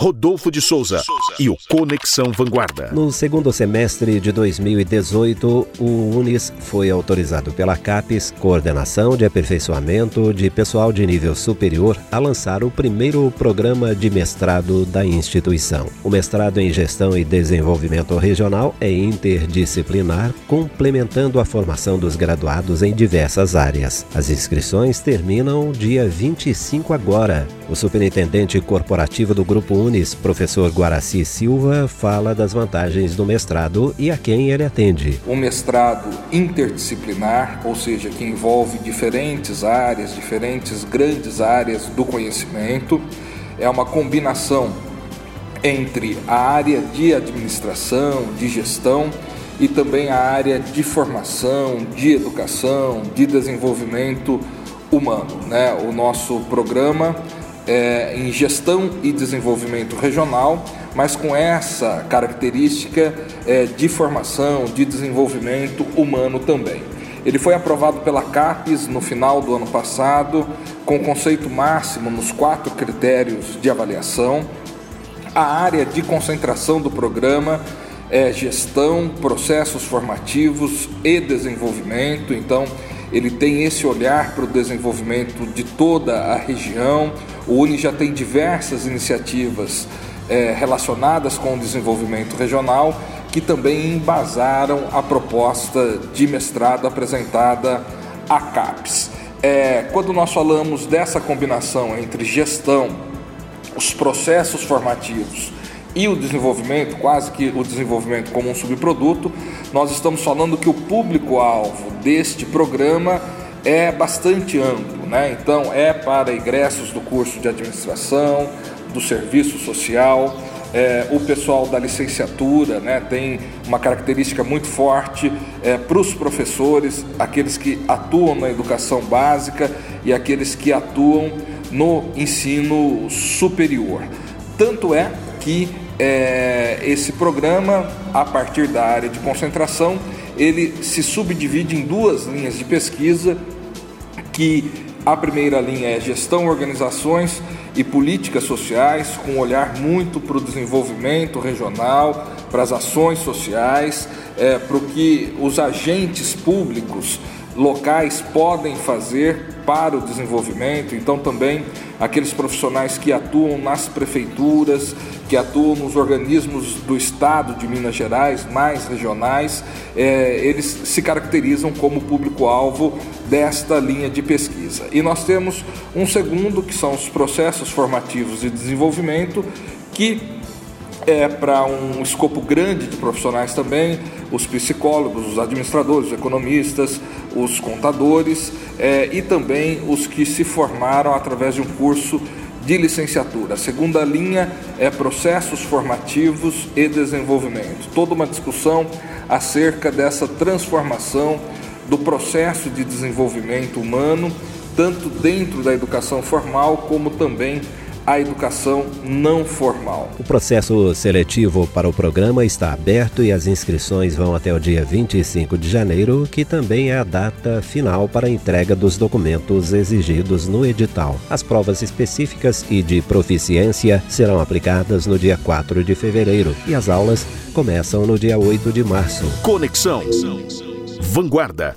Rodolfo de Souza e o Conexão Vanguarda. No segundo semestre de 2018, o UNIS foi autorizado pela CAPES, Coordenação de Aperfeiçoamento de Pessoal de Nível Superior, a lançar o primeiro programa de mestrado da instituição. O mestrado em Gestão e Desenvolvimento Regional é interdisciplinar, complementando a formação dos graduados em diversas áreas. As inscrições terminam dia 25 agora. O superintendente corporativo do Grupo UNIS Nunes, professor Guaraci Silva, fala das vantagens do mestrado e a quem ele atende. Um mestrado interdisciplinar, ou seja, que envolve diferentes áreas, diferentes grandes áreas do conhecimento, é uma combinação entre a área de administração, de gestão e também a área de formação, de educação, de desenvolvimento humano. Né? O nosso programa é, em gestão e desenvolvimento regional, mas com essa característica é, de formação, de desenvolvimento humano também. Ele foi aprovado pela CAPES no final do ano passado, com conceito máximo nos quatro critérios de avaliação. A área de concentração do programa é gestão, processos formativos e desenvolvimento, então ele tem esse olhar para o desenvolvimento de toda a região. O UNI já tem diversas iniciativas é, relacionadas com o desenvolvimento regional que também embasaram a proposta de mestrado apresentada à CAPES. É, quando nós falamos dessa combinação entre gestão, os processos formativos e o desenvolvimento, quase que o desenvolvimento como um subproduto, nós estamos falando que o público-alvo deste programa é bastante amplo, né? Então é para egressos do curso de administração, do serviço social, é, o pessoal da licenciatura né, tem uma característica muito forte é, para os professores, aqueles que atuam na educação básica e aqueles que atuam no ensino superior. Tanto é que é, esse programa, a partir da área de concentração, ele se subdivide em duas linhas de pesquisa, que a primeira linha é gestão, organizações e políticas sociais, com um olhar muito para o desenvolvimento regional, para as ações sociais, é, para o que os agentes públicos locais podem fazer para o desenvolvimento, então também aqueles profissionais que atuam nas prefeituras, que atuam nos organismos do Estado de Minas Gerais, mais regionais, é, eles se caracterizam como público-alvo desta linha de pesquisa. E nós temos um segundo, que são os processos formativos de desenvolvimento, que é para um escopo grande de profissionais também, os psicólogos, os administradores, os economistas, os contadores é, e também os que se formaram através de um curso de licenciatura. A segunda linha é processos formativos e desenvolvimento. Toda uma discussão acerca dessa transformação do processo de desenvolvimento humano, tanto dentro da educação formal como também a educação não formal. O processo seletivo para o programa está aberto e as inscrições vão até o dia 25 de janeiro, que também é a data final para a entrega dos documentos exigidos no edital. As provas específicas e de proficiência serão aplicadas no dia 4 de fevereiro e as aulas começam no dia 8 de março. Conexão Vanguarda.